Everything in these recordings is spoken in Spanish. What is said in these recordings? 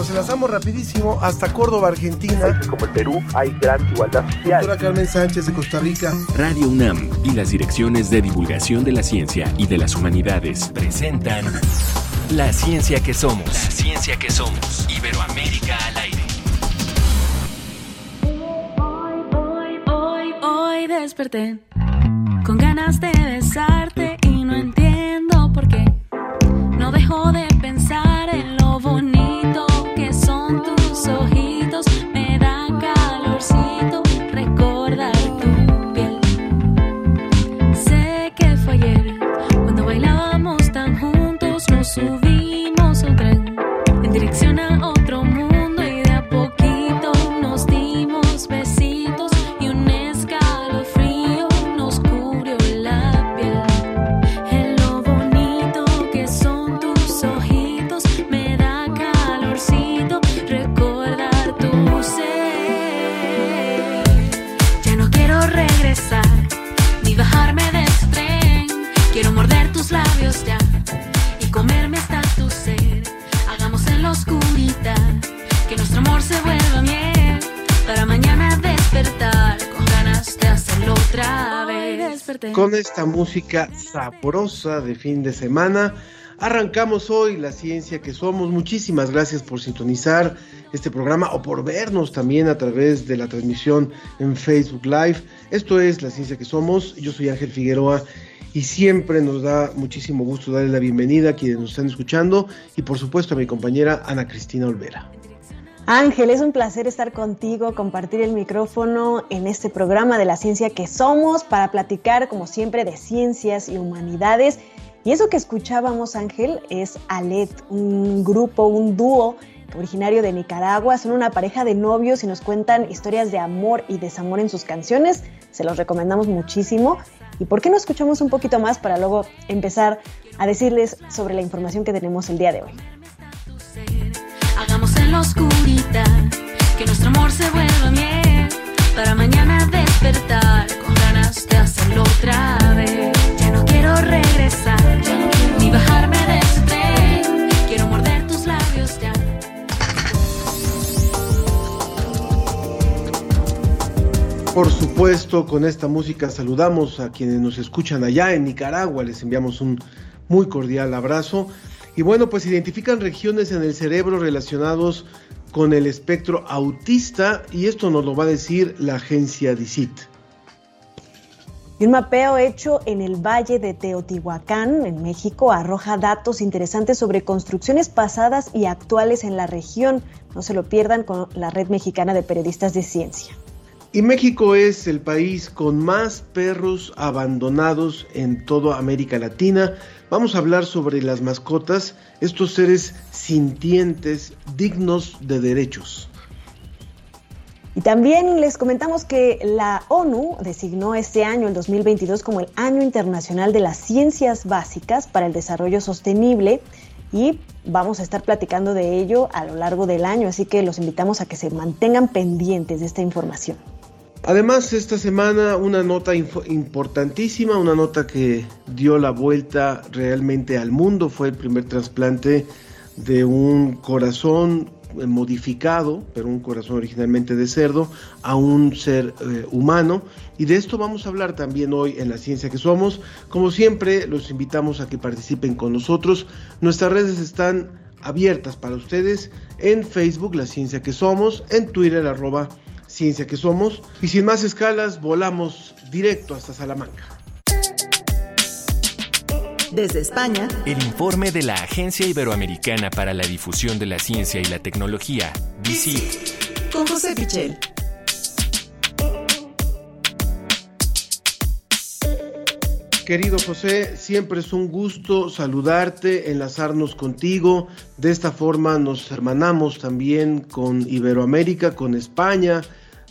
nos enlazamos rapidísimo hasta Córdoba, Argentina. Como el Perú hay gran igualdad social. Doctora Carmen Sánchez de Costa Rica. Radio UNAM y las direcciones de divulgación de la ciencia y de las humanidades presentan La ciencia que somos. La ciencia que somos. Iberoamérica al aire. Hoy, hoy, hoy desperté con ganas de música sabrosa de fin de semana, arrancamos hoy la ciencia que somos. Muchísimas gracias por sintonizar este programa o por vernos también a través de la transmisión en Facebook Live. Esto es la ciencia que somos. Yo soy Ángel Figueroa y siempre nos da muchísimo gusto darle la bienvenida a quienes nos están escuchando y por supuesto a mi compañera Ana Cristina Olvera. Ángel, es un placer estar contigo, compartir el micrófono en este programa de la ciencia que somos para platicar, como siempre, de ciencias y humanidades. Y eso que escuchábamos, Ángel, es Alet, un grupo, un dúo originario de Nicaragua. Son una pareja de novios y nos cuentan historias de amor y desamor en sus canciones. Se los recomendamos muchísimo. ¿Y por qué no escuchamos un poquito más para luego empezar a decirles sobre la información que tenemos el día de hoy? La oscuridad que nuestro amor se vuelva miel para mañana despertar con ganas de hacerlo otra vez. Ya no quiero regresar ni bajarme de este tren. Quiero morder tus labios ya. Por supuesto, con esta música saludamos a quienes nos escuchan allá en Nicaragua, les enviamos un muy cordial abrazo. Y bueno, pues identifican regiones en el cerebro relacionados con el espectro autista y esto nos lo va a decir la agencia DICIT. Y un mapeo hecho en el Valle de Teotihuacán, en México, arroja datos interesantes sobre construcciones pasadas y actuales en la región. No se lo pierdan con la Red Mexicana de Periodistas de Ciencia. Y México es el país con más perros abandonados en toda América Latina. Vamos a hablar sobre las mascotas, estos seres sintientes, dignos de derechos. Y también les comentamos que la ONU designó este año, el 2022, como el Año Internacional de las Ciencias Básicas para el Desarrollo Sostenible y vamos a estar platicando de ello a lo largo del año, así que los invitamos a que se mantengan pendientes de esta información. Además, esta semana una nota importantísima, una nota que dio la vuelta realmente al mundo, fue el primer trasplante de un corazón modificado, pero un corazón originalmente de cerdo, a un ser eh, humano. Y de esto vamos a hablar también hoy en la ciencia que somos. Como siempre, los invitamos a que participen con nosotros. Nuestras redes están abiertas para ustedes en Facebook, la ciencia que somos, en Twitter, arroba ciencia que somos. Y sin más escalas, volamos directo hasta Salamanca. Desde España, El informe de la Agencia Iberoamericana para la Difusión de la Ciencia y la Tecnología, DICIT. con José Pichel. Querido José, siempre es un gusto saludarte, enlazarnos contigo. De esta forma nos hermanamos también con Iberoamérica, con España,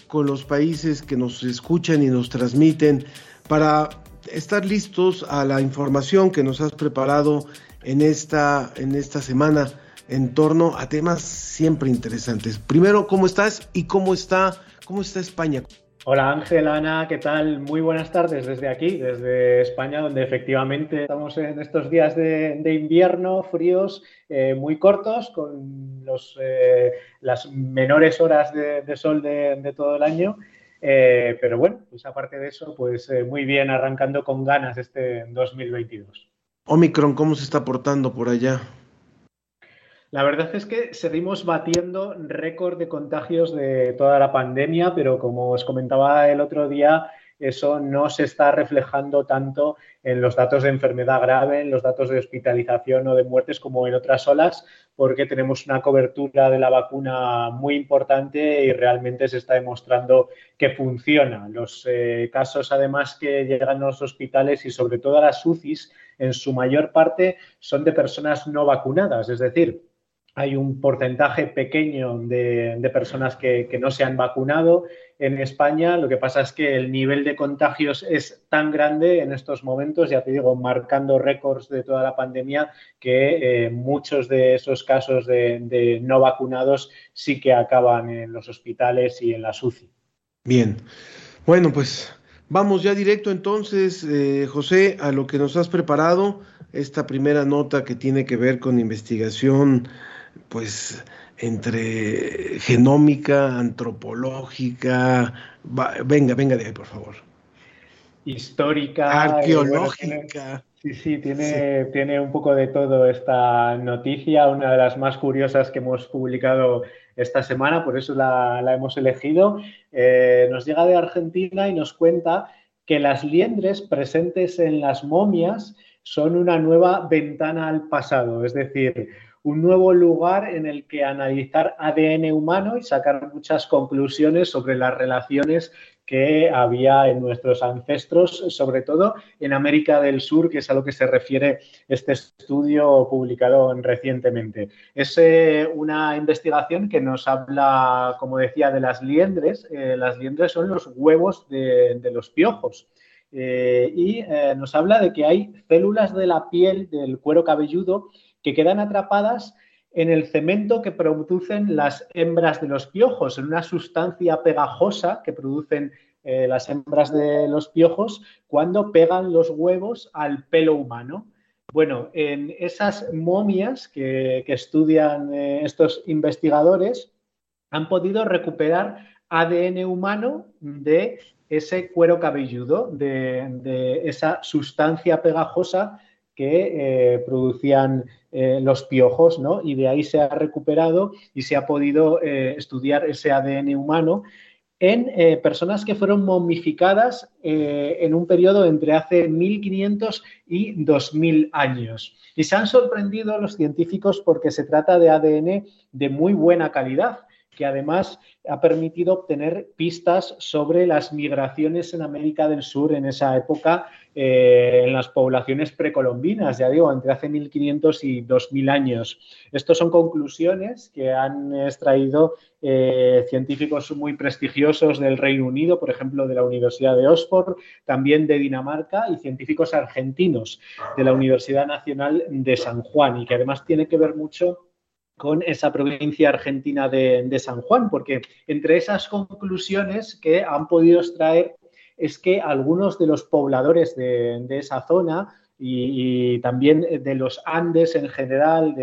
con los países que nos escuchan y nos transmiten para estar listos a la información que nos has preparado en esta, en esta semana en torno a temas siempre interesantes. Primero, ¿cómo estás y cómo está, cómo está España? Hola Ángel, Ana, ¿qué tal? Muy buenas tardes desde aquí, desde España, donde efectivamente estamos en estos días de, de invierno fríos, eh, muy cortos, con los, eh, las menores horas de, de sol de, de, todo el año. Eh, pero bueno, pues aparte de eso, pues eh, muy bien, arrancando con ganas este 2022. Omicron, ¿cómo se está portando por allá? La verdad es que seguimos batiendo récord de contagios de toda la pandemia, pero como os comentaba el otro día, eso no se está reflejando tanto en los datos de enfermedad grave, en los datos de hospitalización o de muertes como en otras olas, porque tenemos una cobertura de la vacuna muy importante y realmente se está demostrando que funciona. Los eh, casos, además, que llegan a los hospitales y sobre todo a las UCIs, en su mayor parte son de personas no vacunadas, es decir, hay un porcentaje pequeño de, personas que, no se han vacunado en España. Lo que pasa es que el nivel de contagios es tan grande en estos momentos, ya te digo, marcando récords de toda la pandemia, que eh, muchos de esos casos de, de, no vacunados sí que acaban en los hospitales y en la UCI. Bien, bueno, pues vamos ya directo entonces, eh, José, a lo que nos has preparado, esta primera nota que tiene que ver con investigación pues entre genómica, antropológica, va, venga, venga de ahí, por favor. Histórica, arqueológica. Sí, sí, tiene, sí, tiene un poco de todo esta noticia, una de las más curiosas que hemos publicado esta semana, por eso la, la hemos elegido. Eh, nos llega de Argentina y nos cuenta que las liendres presentes en las momias son una nueva ventana al pasado, es decir, un nuevo lugar en el que analizar ADN humano y sacar muchas conclusiones sobre las relaciones que había en nuestros ancestros, sobre todo en América del Sur, que es a lo que se refiere este estudio publicado recientemente. Es eh, una investigación que nos habla, como decía, de las liendres. Eh, las liendres son los huevos de, los piojos. Eh, y nos habla de que hay células de la piel del cuero cabelludo que quedan atrapadas en el cemento que producen las hembras de los piojos, en una sustancia pegajosa que producen eh, las hembras de los piojos cuando pegan los huevos al pelo humano. Bueno, en esas momias que, que estudian eh, estos investigadores han podido recuperar ADN humano de ese cuero cabelludo, de, de esa sustancia pegajosa que eh, producían eh, los piojos, ¿no? Y de ahí se ha recuperado y se ha podido eh, estudiar ese ADN humano en personas que fueron momificadas en un periodo entre hace 1500 y 2000 años. Y se han sorprendido los científicos porque se trata de ADN de muy buena calidad que además ha permitido obtener pistas sobre las migraciones en América del Sur en esa época, eh, en las poblaciones precolombinas, ya digo, entre hace 1500 y 2000 años. Estas son conclusiones que han extraído eh, científicos muy prestigiosos del Reino Unido, por ejemplo, de la Universidad de Oxford, también de Dinamarca y científicos argentinos de la Universidad Nacional de San Juan, y que además tiene que ver mucho con esa provincia argentina de, de, San Juan, porque entre esas conclusiones que han podido extraer es que algunos de los pobladores de, esa zona y, también de los Andes en general,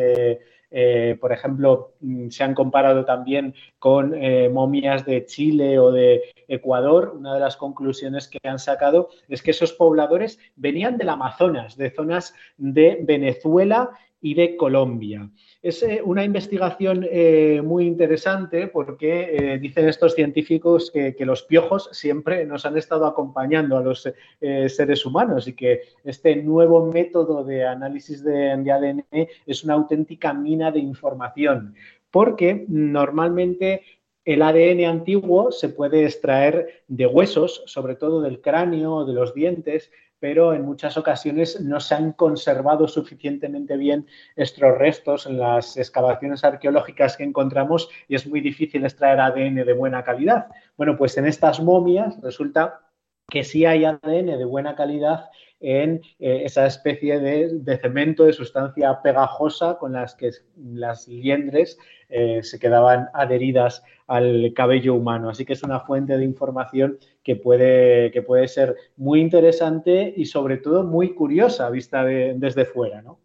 eh, por ejemplo, se han comparado también con eh, momias de Chile o de Ecuador. Una de las conclusiones que han sacado es que esos pobladores venían del Amazonas, de zonas de Venezuela y de Colombia. Es eh, una investigación eh, muy interesante porque eh, dicen estos científicos que, los piojos siempre nos han estado acompañando a los seres humanos y que este nuevo método de análisis de, de ADN es una auténtica mina de información. Porque normalmente el ADN antiguo se puede extraer de huesos, sobre todo del cráneo o de los dientes, pero en muchas ocasiones no se han conservado suficientemente bien estos restos en las excavaciones arqueológicas que encontramos y es muy difícil extraer ADN de buena calidad. Bueno, pues en estas momias resulta que sí hay ADN de buena calidad en eh, esa especie de, cemento, de sustancia pegajosa con las que las liendres eh, se quedaban adheridas al cabello humano. Así que es una fuente de información que puede, que puede ser muy interesante y sobre todo muy curiosa vista desde fuera. ¿no?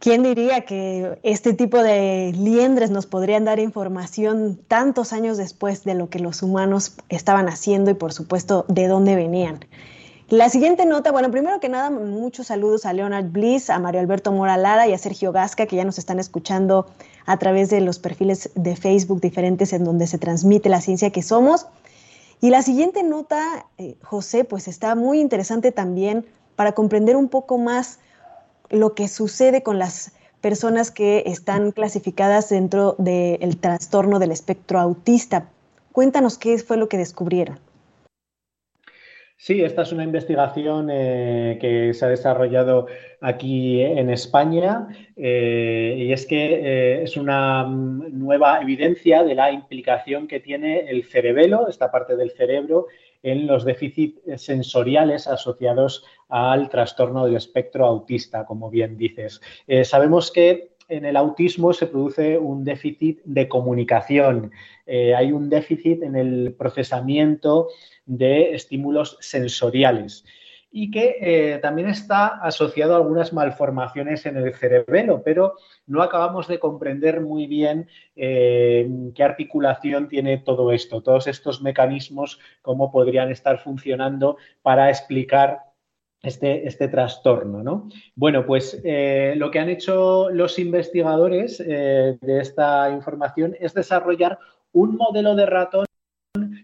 ¿Quién diría que este tipo de liendres nos podrían dar información tantos años después de lo que los humanos estaban haciendo y por supuesto de dónde venían? La siguiente nota, bueno, primero que nada, muchos saludos a Leonard Bliss, a Mario Alberto Mora Lara y a Sergio Gasca, que ya nos están escuchando a través de los perfiles de Facebook diferentes en donde se transmite la ciencia que somos. Y la siguiente nota, eh, José, pues está muy interesante también para comprender un poco más lo que sucede con las personas que están clasificadas dentro del trastorno del espectro autista. Cuéntanos qué fue lo que descubrieron. Sí, esta es una investigación eh, que se ha desarrollado aquí en España eh, y es que eh, es una mm, nueva evidencia de la implicación que tiene el cerebelo, esta parte del cerebro, en los déficits sensoriales asociados al trastorno del espectro autista, como bien dices. Sabemos que en el autismo se produce un déficit de comunicación, hay un déficit en el procesamiento de estímulos sensoriales y que eh, también está asociado a algunas malformaciones en el cerebelo, pero no acabamos de comprender muy bien eh, qué articulación tiene todo esto, todos estos mecanismos, cómo podrían estar funcionando para explicar este, este, trastorno. ¿no? Bueno, pues eh, lo que han hecho los investigadores de esta información es desarrollar un modelo de ratón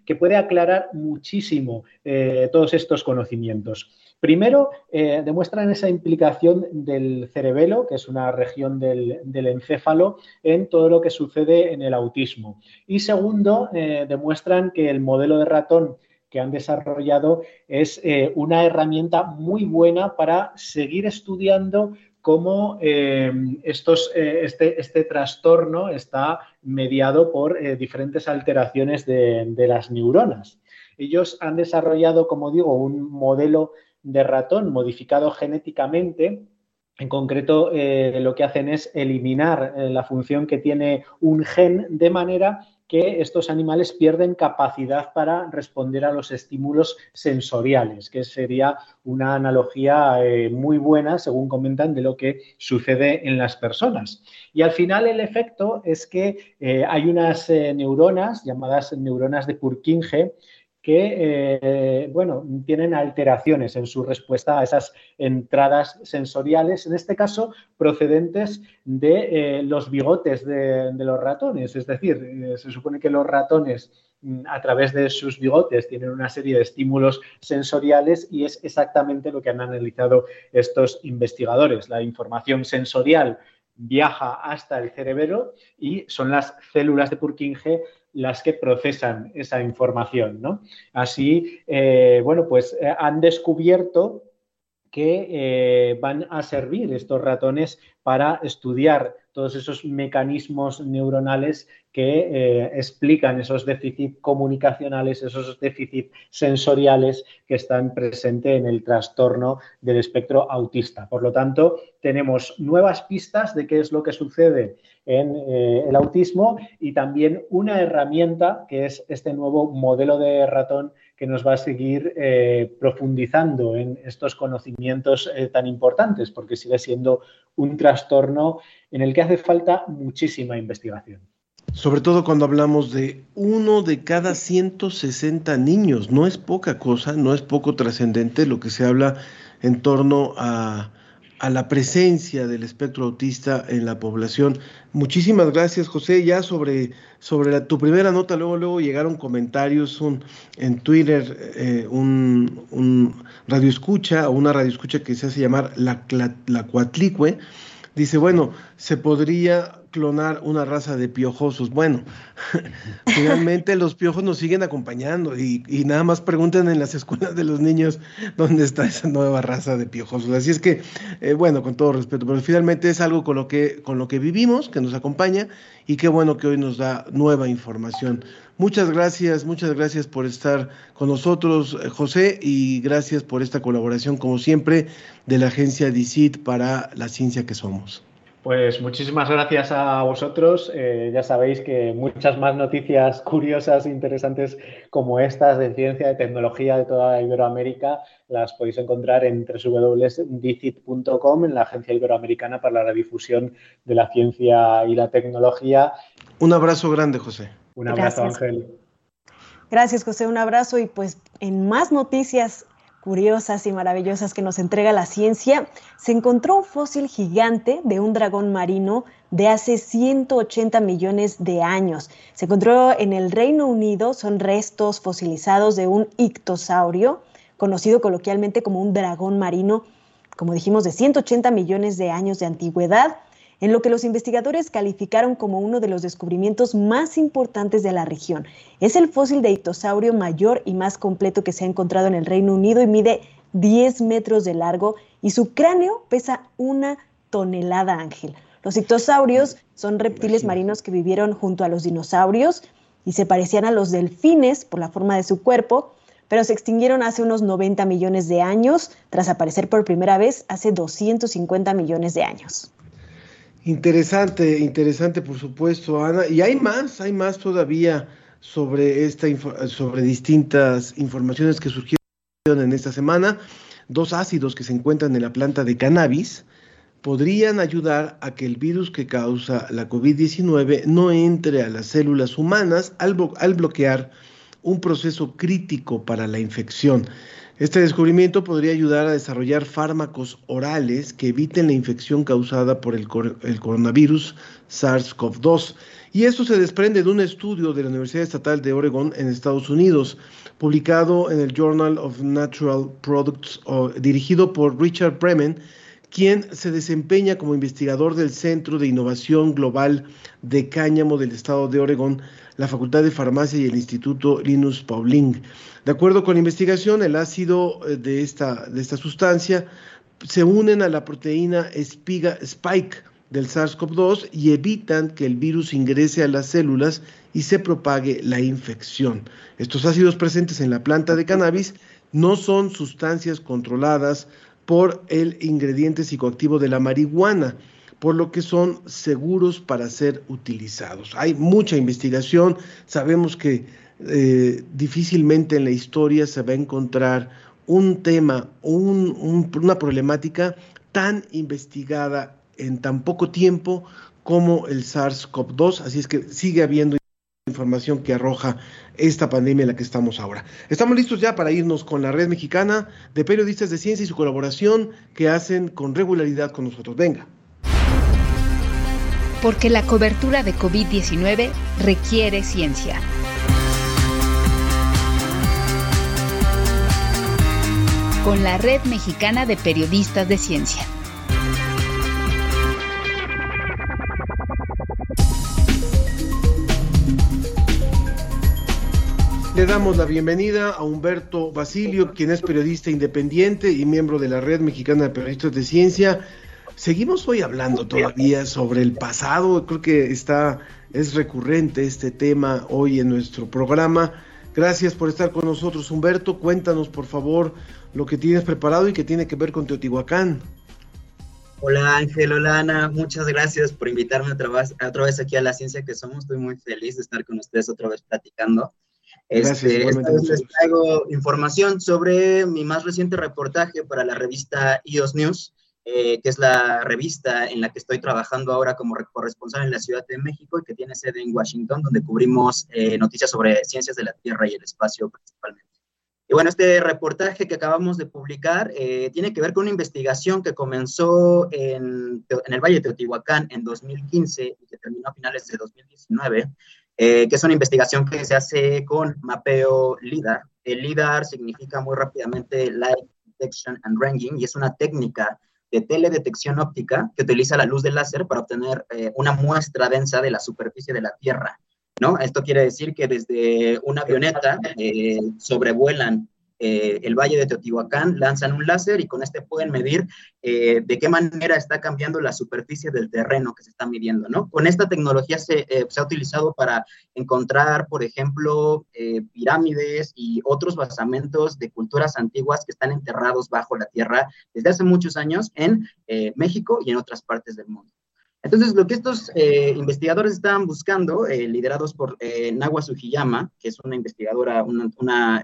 que puede aclarar muchísimo eh, todos estos conocimientos. Primero, eh, demuestran esa implicación del cerebelo, que es una región del, encéfalo, en todo lo que sucede en el autismo. Y segundo, eh, demuestran que el modelo de ratón que han desarrollado es una herramienta muy buena para seguir estudiando cómo eh, estos, eh, este, este, trastorno está mediado por eh, diferentes alteraciones de, las neuronas. Ellos han desarrollado, como digo, un modelo de ratón modificado genéticamente en concreto, lo que hacen es eliminar la función que tiene un gen de manera que estos animales pierden capacidad para responder a los estímulos sensoriales, que sería una analogía eh, muy buena, según comentan, de lo que sucede en las personas. Y al final el efecto es que eh, hay unas eh, neuronas llamadas neuronas de Purkinje que, eh, bueno, tienen alteraciones en su respuesta a esas entradas sensoriales, en este caso procedentes de eh, los bigotes de, los ratones. Es decir, eh, se supone que los ratones mm, a través de sus bigotes tienen una serie de estímulos sensoriales y es exactamente lo que han analizado estos investigadores. La información sensorial viaja hasta el cerebro y son las células de Purkinje las que procesan esa información, ¿no? Así, eh, bueno, pues eh, han descubierto que eh, van a servir estos ratones para estudiar todos esos mecanismos neuronales que eh, explican esos déficits comunicacionales, esos déficits sensoriales que están presentes en el trastorno del espectro autista. Por lo tanto, tenemos nuevas pistas de qué es lo que sucede en eh, el autismo y también una herramienta que es este nuevo modelo de ratón que nos va a seguir eh, profundizando en estos conocimientos eh, tan importantes, porque sigue siendo un trastorno en el que hace falta muchísima investigación. Sobre todo cuando hablamos de uno de cada 160 niños, no es poca cosa, no es poco trascendente lo que se habla en torno a a la presencia del espectro autista en la población. Muchísimas gracias, José. Ya sobre, sobre tu primera nota, luego, luego llegaron comentarios un, en Twitter, eh, un, un radioescucha o una radioescucha que se hace llamar la, la, Cuatlicue. Dice, bueno, se podría clonar una raza de piojosos. Bueno, finalmente los piojos nos siguen acompañando y, nada más pregunten en las escuelas de los niños dónde está esa nueva raza de piojosos. Así es que, eh, bueno, con todo respeto, pero finalmente es algo con lo, que, con lo que vivimos, que nos acompaña y qué bueno que hoy nos da nueva información. Muchas gracias, muchas gracias por estar con nosotros, eh, José, y gracias por esta colaboración, como siempre, de la agencia DICIT para la ciencia que somos. Pues muchísimas gracias a vosotros. Eh, ya sabéis que muchas más noticias curiosas e interesantes como estas de ciencia, de tecnología de toda Iberoamérica las podéis encontrar en www.dicit.com, en la Agencia Iberoamericana para la Difusión de la Ciencia y la Tecnología. Un abrazo grande, José. Un abrazo, Ángel. Gracias, José. Un abrazo y pues en más noticias curiosas y maravillosas que nos entrega la ciencia, se encontró un fósil gigante de un dragón marino de hace 180 millones de años. Se encontró en el Reino Unido, son restos fosilizados de un ictosaurio, conocido coloquialmente como un dragón marino, como dijimos, de 180 millones de años de antigüedad en lo que los investigadores calificaron como uno de los descubrimientos más importantes de la región. Es el fósil de ictosaurio mayor y más completo que se ha encontrado en el Reino Unido y mide 10 metros de largo y su cráneo pesa una tonelada, Ángel. Los ictosaurios son reptiles marinos que vivieron junto a los dinosaurios y se parecían a los delfines por la forma de su cuerpo, pero se extinguieron hace unos 90 millones de años, tras aparecer por primera vez hace 250 millones de años. Interesante, interesante, por supuesto, Ana. Y hay más, hay más todavía sobre esta sobre distintas informaciones que surgieron en esta semana. Dos ácidos que se encuentran en la planta de cannabis podrían ayudar a que el virus que causa la COVID-19 no entre a las células humanas al, al bloquear un proceso crítico para la infección. Este descubrimiento podría ayudar a desarrollar fármacos orales que eviten la infección causada por el, coronavirus SARS-CoV-2. Y esto se desprende de un estudio de la Universidad Estatal de Oregon en Estados Unidos, publicado en el Journal of Natural Products, dirigido por Richard Bremen, quien se desempeña como investigador del Centro de Innovación Global de Cáñamo del Estado de Oregon, la Facultad de Farmacia y el Instituto Linus Pauling. De acuerdo con la investigación, el ácido eh, de esta, de esta sustancia se unen a la proteína spike del SARS-CoV-2 y evitan que el virus ingrese a las células y se propague la infección. Estos ácidos presentes en la planta de cannabis no son sustancias controladas por el ingrediente psicoactivo de la marihuana, por lo que son seguros para ser utilizados. Hay mucha investigación, sabemos que eh, difícilmente en la historia se va a encontrar un tema, una problemática tan investigada en tan poco tiempo como el SARS-CoV-2, así es que sigue habiendo información que arroja esta pandemia en la que estamos ahora. Estamos listos ya para irnos con la red mexicana de periodistas de ciencia y su colaboración que hacen con regularidad con nosotros. Venga. Porque la cobertura de COVID-19 requiere ciencia. Con la Red Mexicana de Periodistas de Ciencia. Le damos la bienvenida a Humberto Basilio, quien es periodista independiente y miembro de la Red Mexicana de Periodistas de Ciencia. Seguimos hoy hablando todavía sobre el pasado, creo que está es recurrente este tema hoy en nuestro programa. Gracias por estar con nosotros, Humberto. Cuéntanos, por favor, lo que tienes preparado y que tiene que ver con Teotihuacán. Hola Ángel, hola Ana, muchas gracias por invitarme otra vez, otra vez aquí a la ciencia que somos. Estoy muy feliz de estar con ustedes otra vez platicando. Este, esta vez les traigo información sobre mi más reciente reportaje para la revista IOS News, eh, que es la revista en la que estoy trabajando ahora como corresponsal en la Ciudad de México y que tiene sede en Washington, donde cubrimos eh, noticias sobre ciencias de la Tierra y el espacio principalmente. Y bueno, este reportaje que acabamos de publicar eh, tiene que ver con una investigación que comenzó en, en, el Valle de Teotihuacán en 2015 y que terminó a finales de 2019, que es una investigación que se hace con mapeo LIDAR. El LIDAR significa muy rápidamente Light Detection and Ranging y es una técnica de teledetección óptica que utiliza la luz del láser para obtener eh, una muestra densa de la superficie de la Tierra. ¿no? Esto quiere decir que desde una avioneta eh, sobrevuelan eh, el Valle de Teotihuacán, lanzan un láser y con este pueden medir eh, de qué manera está cambiando la superficie del terreno que se está midiendo, ¿no? Con esta tecnología se, se ha utilizado para encontrar, por ejemplo, pirámides y otros basamentos de culturas antiguas que están enterrados bajo la tierra desde hace muchos años en México y en otras partes del mundo. Entonces, lo que estos eh, investigadores estaban buscando, eh, liderados por eh, Sugiyama, que es una investigadora, una,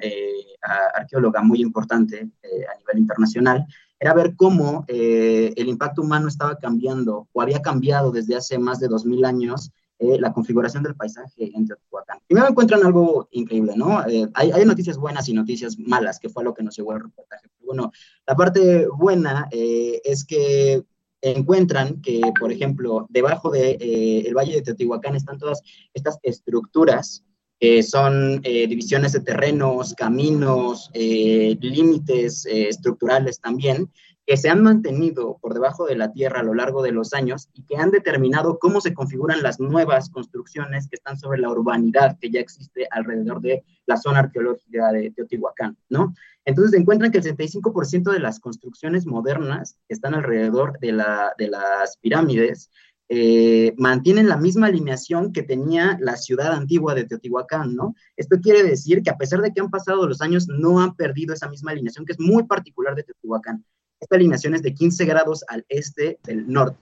arqueóloga muy importante a nivel internacional, era ver cómo el impacto humano estaba cambiando o había cambiado desde hace más de 2.000 años la configuración del paisaje en Teotihuacán. Primero encuentran algo increíble, ¿no? Hay, hay, noticias buenas y noticias malas, que fue lo que nos llevó al reportaje. Bueno, la parte buena es que encuentran que, por ejemplo, debajo del de, eh, Valle de Teotihuacán están todas estas estructuras, que son eh, divisiones de terrenos, caminos, eh, límites estructurales también, que se han mantenido por debajo de la tierra a lo largo de los años y que han determinado cómo se configuran las nuevas construcciones que están sobre la urbanidad que ya existe alrededor de la zona arqueológica de Teotihuacán, ¿no? Entonces encuentran que el 65% de las construcciones modernas que están alrededor de, la, de las pirámides eh, mantienen la misma alineación que tenía la ciudad antigua de Teotihuacán, ¿no? Esto quiere decir que a pesar de que han pasado los años, no han perdido esa misma alineación que es muy particular de Teotihuacán. Esta alineación es de 15 grados al este del norte.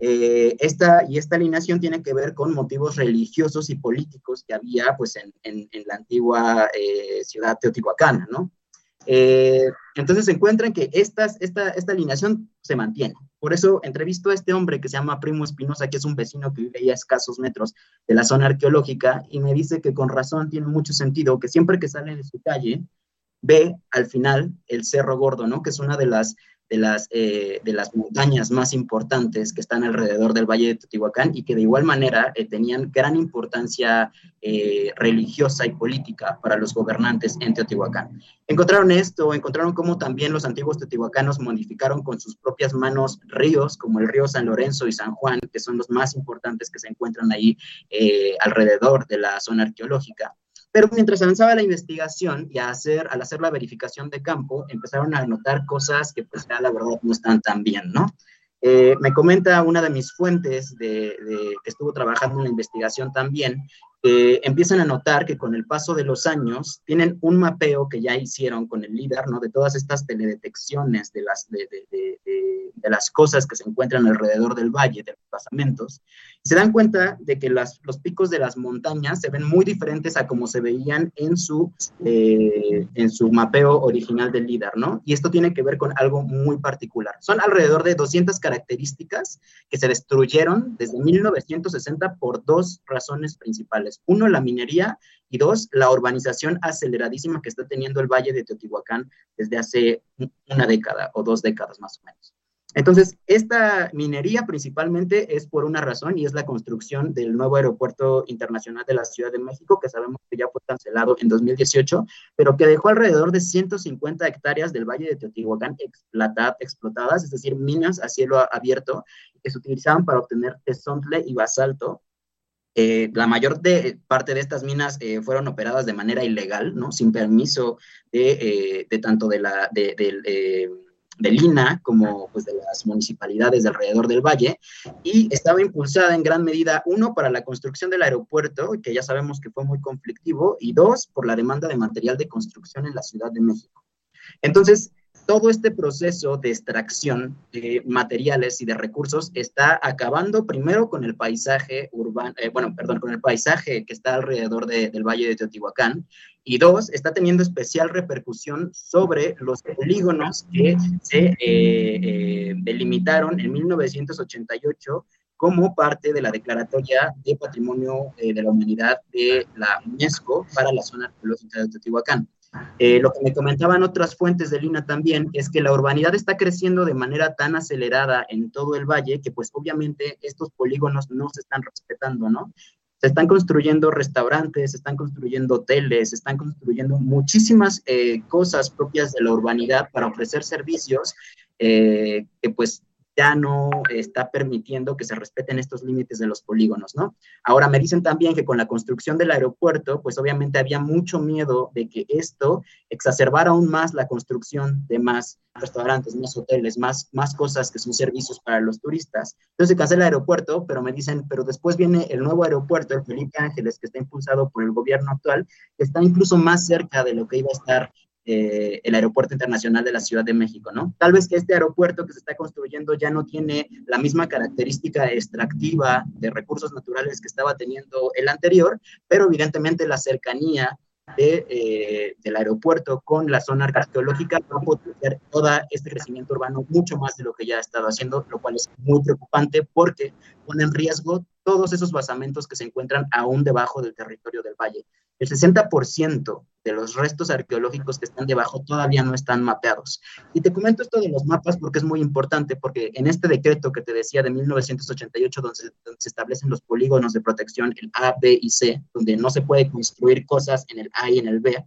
Eh, esta, y esta alineación tiene que ver con motivos religiosos y políticos que había pues, en, en, la antigua eh, ciudad teotihuacana, ¿no? Eh, entonces se encuentran que estas, esta, esta alineación se mantiene. Por eso entrevisto a este hombre que se llama Primo Espinosa, que es un vecino que vive a escasos metros de la zona arqueológica, y me dice que con razón tiene mucho sentido que siempre que sale de su calle, ve al final el Cerro Gordo, ¿no? Que es una de las de las, eh, de las montañas más importantes que están alrededor del Valle de Teotihuacán y que de igual manera eh, tenían gran importancia eh, religiosa y política para los gobernantes en Teotihuacán. Encontraron esto, encontraron cómo también los antiguos teotihuacanos modificaron con sus propias manos ríos como el río San Lorenzo y San Juan, que son los más importantes que se encuentran ahí alrededor de la zona arqueológica. Pero mientras avanzaba la investigación y al hacer la verificación de campo, empezaron a notar cosas que pues ya la verdad no están tan bien, ¿no? Eh, me comenta una de mis fuentes de, que estuvo trabajando en la investigación también, eh, empiezan a notar que con el paso de los años tienen un mapeo que ya hicieron con el líder, ¿no? De todas estas teledetecciones de las, de, las cosas que se encuentran alrededor del valle, de los pasamentos, se dan cuenta de que las, los picos de las montañas se ven muy diferentes a como se veían en su, eh, en su mapeo original del líder, ¿no? Y esto tiene que ver con algo muy particular. Son alrededor de 200 características que se destruyeron desde 1960 por dos razones principales. Uno, la minería y dos, la urbanización aceleradísima que está teniendo el Valle de Teotihuacán desde hace una década o dos décadas más o menos. Entonces, esta minería principalmente es por una razón y es la construcción del nuevo aeropuerto internacional de la Ciudad de México, que sabemos que ya fue cancelado en 2018, pero que dejó alrededor de 150 hectáreas del Valle de Teotihuacán explotadas, es decir, minas a cielo abierto que se utilizaban para obtener tesontle y basalto eh, la mayor parte de estas minas eh, fueron operadas de manera ilegal, ¿no? Sin permiso de, eh, tanto de la de, Lina como pues, de las municipalidades de alrededor del valle y estaba impulsada en gran medida, uno, para la construcción del aeropuerto, que ya sabemos que fue muy conflictivo, y dos, por la demanda de material de construcción en la Ciudad de México. Entonces, todo este proceso de extracción de materiales y de recursos está acabando primero con el paisaje urbano, eh, bueno, perdón, con el paisaje que está alrededor del Valle de Teotihuacán, y dos, está teniendo especial repercusión sobre los polígonos que se eh, eh, delimitaron en 1988 como parte de la Declaratoria de Patrimonio de la Humanidad de la UNESCO para la zona arqueológica de Teotihuacán. Eh, lo que me comentaban otras fuentes de Lina también es que la urbanidad está creciendo de manera tan acelerada en todo el valle que pues obviamente estos polígonos no se están respetando, ¿no? Se están construyendo restaurantes, se están construyendo hoteles, se están construyendo muchísimas eh, cosas propias de la urbanidad para ofrecer servicios eh, que pues ya no está permitiendo que se respeten estos límites de los polígonos, ¿no? Ahora me dicen también que con la construcción del aeropuerto, pues obviamente había mucho miedo de que esto exacerbara aún más la construcción de más restaurantes, más hoteles, más, más cosas que son servicios para los turistas. Entonces se cancela el aeropuerto, pero me dicen, pero después viene el nuevo aeropuerto, el Felipe Ángeles, que está impulsado por el gobierno actual, que está incluso más cerca de lo que iba a estar eh, el Aeropuerto Internacional de la Ciudad de México, ¿no? Tal vez que este aeropuerto que se está construyendo ya no tiene la misma característica extractiva de recursos naturales que estaba teniendo el anterior, pero evidentemente la cercanía de, eh, del aeropuerto con la zona arqueológica va a potenciar todo este crecimiento urbano mucho más de lo que ya ha estado haciendo, lo cual es muy preocupante porque pone en riesgo todos esos basamentos que se encuentran aún debajo del territorio del valle. El 60% de los restos arqueológicos que están debajo todavía no están mapeados. Y te comento esto de los mapas porque es muy importante, porque en este decreto que te decía de 1988, donde, se establecen los polígonos de protección, el A, B y C, donde no se puede construir cosas en el A y en el B,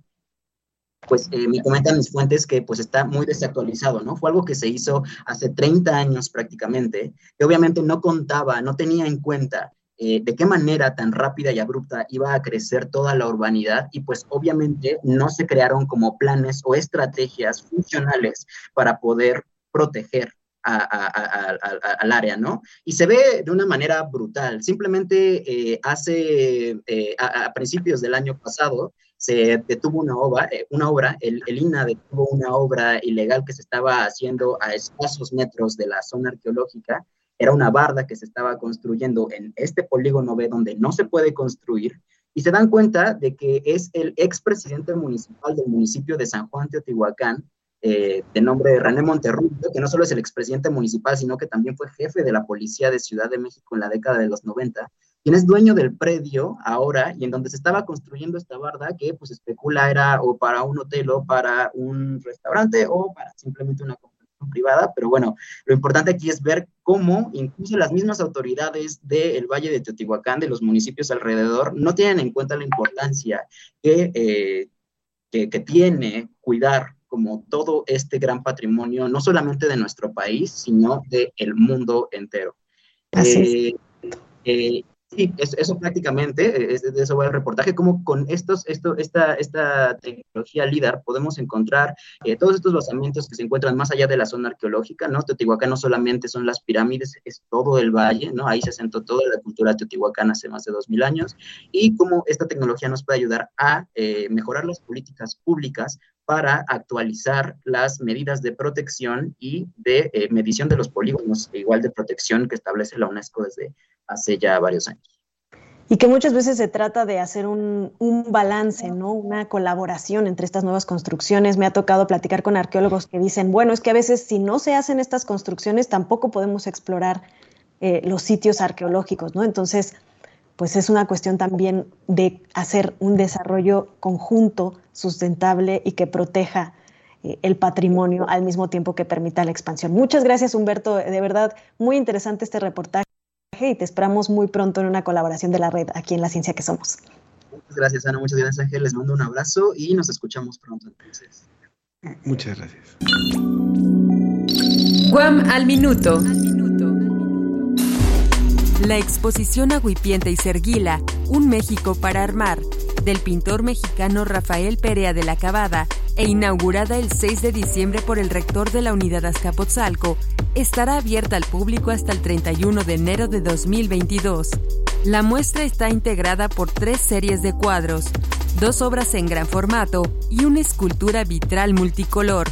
pues eh, me comentan mis fuentes que pues está muy desactualizado, ¿no? Fue algo que se hizo hace 30 años prácticamente, que obviamente no contaba, no tenía en cuenta eh, de qué manera tan rápida y abrupta iba a crecer toda la urbanidad y pues obviamente no se crearon como planes o estrategias funcionales para poder proteger al área, ¿no? Y se ve de una manera brutal. Simplemente eh, hace, eh, a, principios del año pasado, se detuvo una obra, una obra el, el, INA detuvo una obra ilegal que se estaba haciendo a escasos metros de la zona arqueológica era una barda que se estaba construyendo en este polígono B donde no se puede construir y se dan cuenta de que es el expresidente municipal del municipio de San Juan Teotihuacán, eh, de nombre René Monterrubio, que no solo es el expresidente municipal, sino que también fue jefe de la policía de Ciudad de México en la década de los 90, quien es dueño del predio ahora y en donde se estaba construyendo esta barda que pues especula era o para un hotel o para un restaurante o para simplemente una privada, pero bueno, lo importante aquí es ver cómo incluso las mismas autoridades del Valle de Teotihuacán, de los municipios alrededor, no tienen en cuenta la importancia que, eh, que, tiene cuidar como todo este gran patrimonio, no solamente de nuestro país, sino del el mundo entero. Así eh, Sí, eso, prácticamente, eh, es eso va el reportaje, como con estos, esto, esta, esta tecnología LIDAR podemos encontrar eh, todos estos basamientos que se encuentran más allá de la zona arqueológica, ¿no? Teotihuacán no solamente son las pirámides, es todo el valle, ¿no? Ahí se asentó toda la cultura teotihuacana hace más de dos mil años, y cómo esta tecnología nos puede ayudar a eh, mejorar las políticas públicas para actualizar las medidas de protección y de medición de los polígonos, igual de protección que establece la UNESCO desde hace ya varios años. Y que muchas veces se trata de hacer un, balance, ¿no? Una colaboración entre estas nuevas construcciones. Me ha tocado platicar con arqueólogos que dicen, bueno, es que a veces si no se hacen estas construcciones, tampoco podemos explorar eh, los sitios arqueológicos, ¿no? Entonces, pues es una cuestión también de hacer un desarrollo conjunto, sustentable y que proteja eh, el patrimonio al mismo tiempo que permita la expansión. Muchas gracias, Humberto. De verdad, muy interesante este reportaje y te esperamos muy pronto en una colaboración de la red aquí en La Ciencia que Somos. Muchas gracias, Ana. Muchas gracias, Ángel. Les mando un abrazo y nos escuchamos pronto entonces. Muchas gracias. Guam al minuto. La exposición Aguipiente y Serguila, Un México para Armar, del pintor mexicano Rafael Perea de la Cabada e inaugurada el 6 de diciembre por el rector de la Unidad Azcapotzalco, estará abierta al público hasta el 31 de enero de 2022. La muestra está integrada por tres series de cuadros, dos obras en gran formato y una escultura vitral multicolor,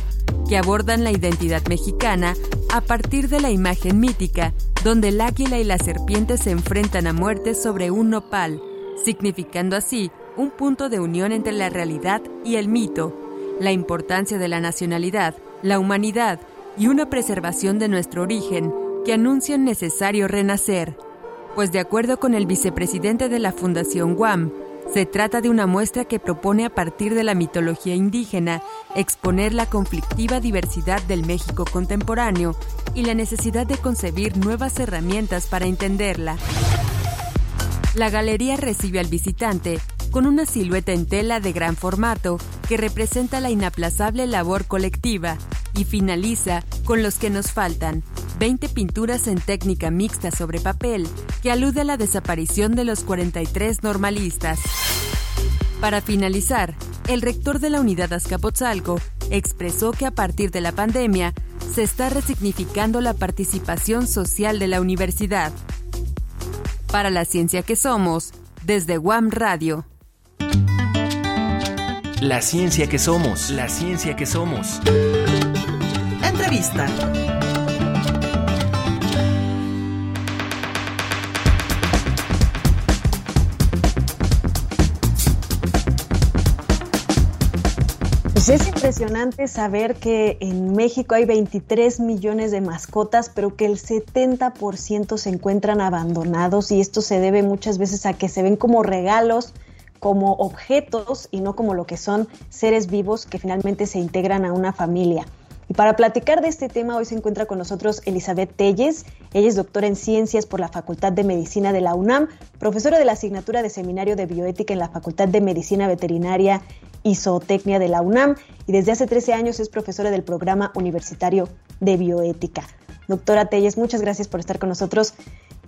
que abordan la identidad mexicana a partir de la imagen mítica, donde el águila y la serpiente se enfrentan a muerte sobre un nopal, significando así un punto de unión entre la realidad y el mito, la importancia de la nacionalidad, la humanidad y una preservación de nuestro origen que anuncian necesario renacer. Pues de acuerdo con el vicepresidente de la Fundación Guam, se trata de una muestra que propone a partir de la mitología indígena exponer la conflictiva diversidad del México contemporáneo y la necesidad de concebir nuevas herramientas para entenderla. La galería recibe al visitante con una silueta en tela de gran formato que representa la inaplazable labor colectiva, y finaliza con los que nos faltan, 20 pinturas en técnica mixta sobre papel, que alude a la desaparición de los 43 normalistas. Para finalizar, el rector de la unidad Azcapotzalco expresó que a partir de la pandemia se está resignificando la participación social de la universidad. Para la ciencia que somos, desde WAM Radio. La ciencia que somos, la ciencia que somos. Entrevista. Es impresionante saber que en México hay 23 millones de mascotas, pero que el 70% se encuentran abandonados y esto se debe muchas veces a que se ven como regalos, como objetos y no como lo que son seres vivos que finalmente se integran a una familia. Y para platicar de este tema, hoy se encuentra con nosotros Elizabeth Telles. Ella es doctora en ciencias por la Facultad de Medicina de la UNAM, profesora de la asignatura de Seminario de Bioética en la Facultad de Medicina Veterinaria y Zootecnia de la UNAM y desde hace 13 años es profesora del programa universitario de bioética. Doctora Telles, muchas gracias por estar con nosotros.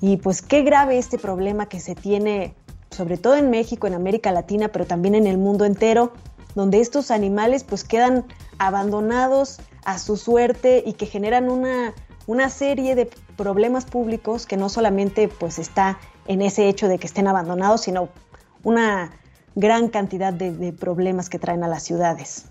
Y pues qué grave este problema que se tiene, sobre todo en México, en América Latina, pero también en el mundo entero, donde estos animales pues quedan abandonados a su suerte y que generan una, una serie de problemas públicos que no solamente pues está en ese hecho de que estén abandonados, sino una gran cantidad de, de problemas que traen a las ciudades.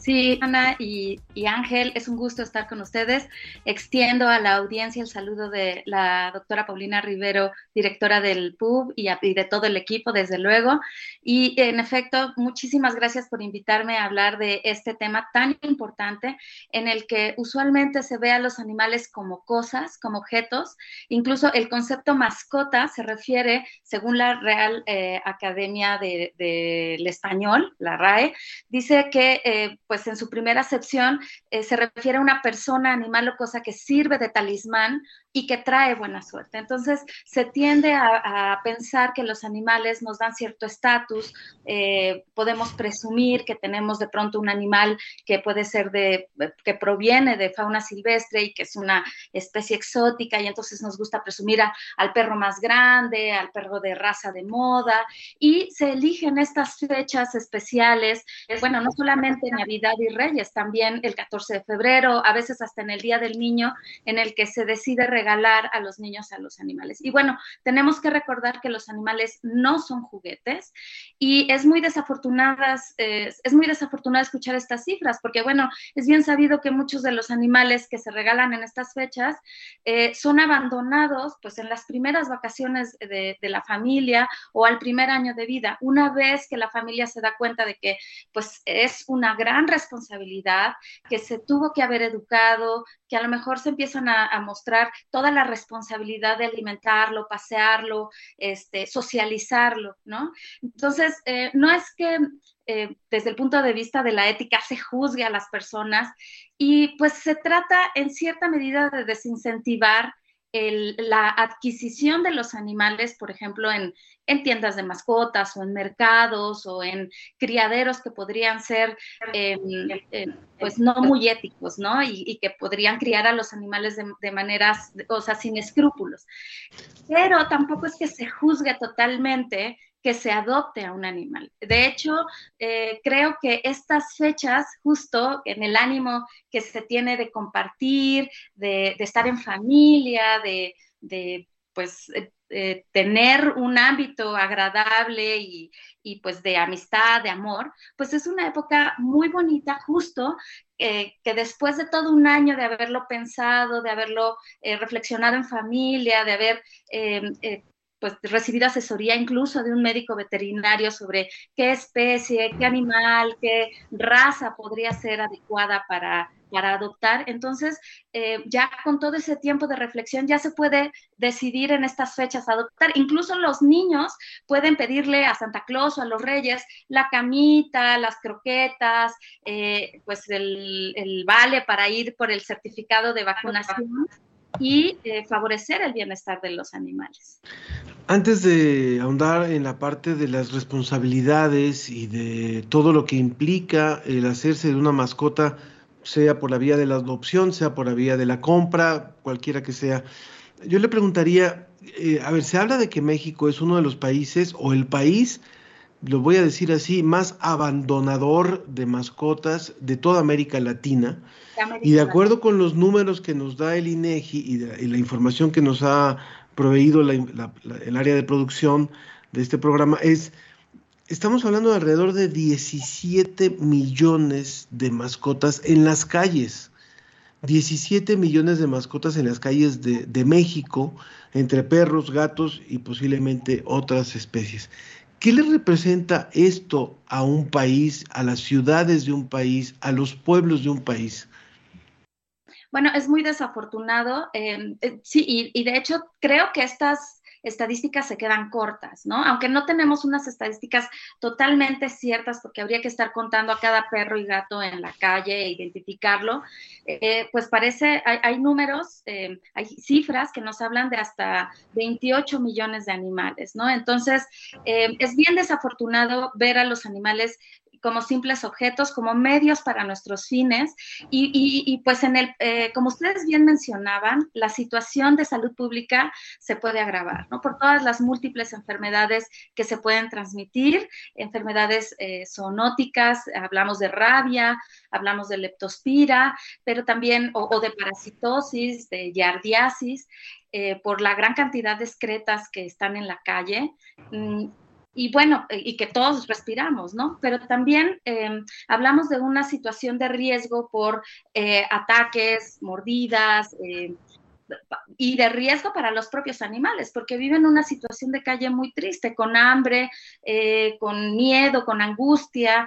Sí, Ana y, Ángel, es un gusto estar con ustedes. Extiendo a la audiencia el saludo de la doctora Paulina Rivero, directora del PUB y, de todo el equipo, desde luego. Y en efecto, muchísimas gracias por invitarme a hablar de este tema tan importante en el que usualmente se ve a los animales como cosas, como objetos. Incluso el concepto mascota se refiere, según la Real eh, Academia del Español, la RAE, dice que... Eh, pues en su primera acepción eh, se refiere a una persona, animal o cosa que sirve de talismán y que trae buena suerte. Entonces, se tiende a, pensar que los animales nos dan cierto estatus, eh, podemos presumir que tenemos de pronto un animal que puede ser de, que proviene de fauna silvestre y que es una especie exótica y entonces nos gusta presumir al perro más grande, al perro de raza de moda y se eligen estas fechas especiales, bueno, no solamente Navidad y Reyes, también el 14 de febrero, a veces hasta en el Día del Niño, en el que se decide regalar a los niños a los animales. Y bueno, tenemos que recordar que los animales no son juguetes y es muy desafortunadas, eh, es muy desafortunado escuchar estas cifras, porque bueno, es bien sabido que muchos de los animales que se regalan en estas fechas eh, son abandonados pues en las primeras vacaciones de, de la familia o al primer año de vida. Una vez que la familia se da cuenta de que pues es una gran responsabilidad, que se tuvo que haber educado, que a lo mejor se empiezan a, mostrar toda la responsabilidad de alimentarlo, pasearlo, este, socializarlo, ¿no? Entonces, eh, no es que eh, desde el punto de vista de la ética se juzgue a las personas y pues se trata en cierta medida de desincentivar la adquisición de los animales, por ejemplo, en, tiendas de mascotas o en mercados o en criaderos que podrían ser em, em, pues no muy éticos, ¿no? Y, que podrían criar a los animales de, maneras, o sea, sin escrúpulos. Pero tampoco es que se juzgue totalmente que se adopte a un animal. De hecho, eh, creo que estas fechas, justo en el ánimo que se tiene de compartir, de, estar en familia, de, pues eh, eh, tener un ámbito agradable y, pues de amistad, de amor, pues es una época muy bonita, justo que después de todo un año de haberlo pensado, de haberlo reflexionado en familia, de haber pues recibir asesoría incluso de un médico veterinario sobre qué especie, qué animal, qué raza podría ser adecuada para, para adoptar. Entonces, eh, ya con todo ese tiempo de reflexión, ya se puede decidir en estas fechas adoptar. Incluso los niños pueden pedirle a Santa Claus o a los Reyes la camita, las croquetas, eh, pues el, el, vale para ir por el certificado de vacunación y eh, favorecer el bienestar de los animales. Antes de ahondar en la parte de las responsabilidades y de todo lo que implica el hacerse de una mascota sea por la vía de la adopción, sea por la vía de la compra, cualquiera que sea. Yo le preguntaría, eh, a ver, se habla de que México es uno de los países o el país, lo voy a decir así, más abandonador de mascotas de toda América Latina. y de acuerdo con los números que nos da el INEGI y, la información que nos ha proveído el área de producción de este programa, es estamos hablando de alrededor de 17 millones de mascotas en las calles. 17 millones de mascotas en las calles de, de, México, entre perros, gatos y posiblemente otras especies. ¿Qué le representa esto a un país, a las ciudades de un país, a los pueblos de un país? Bueno, es muy desafortunado. Eh, eh, sí, y, de hecho creo que estas estadísticas se quedan cortas, ¿no? Aunque no tenemos unas estadísticas totalmente ciertas, porque habría que estar contando a cada perro y gato en la calle e identificarlo, eh, pues parece, hay, números, eh, hay cifras que nos hablan de hasta 28 millones de animales, ¿no? Entonces, eh, es bien desafortunado ver a los animales como simples objetos, como medios para nuestros fines. Y, pues en el, eh, como ustedes bien mencionaban, la situación de salud pública se puede agravar, ¿no? Por todas las múltiples enfermedades que se pueden transmitir, enfermedades eh, zoonóticas, hablamos de rabia, hablamos de leptospira, pero también, o, de parasitosis, de yardiasis, eh, por la gran cantidad de excretas que están en la calle. Mm, y bueno, eh, y que todos respiramos, ¿no? Pero también em, hablamos de una situación de riesgo por eh, ataques, mordidas, eh, y de riesgo para los propios animales, porque viven una situación de calle muy triste, con hambre, con miedo, con angustia,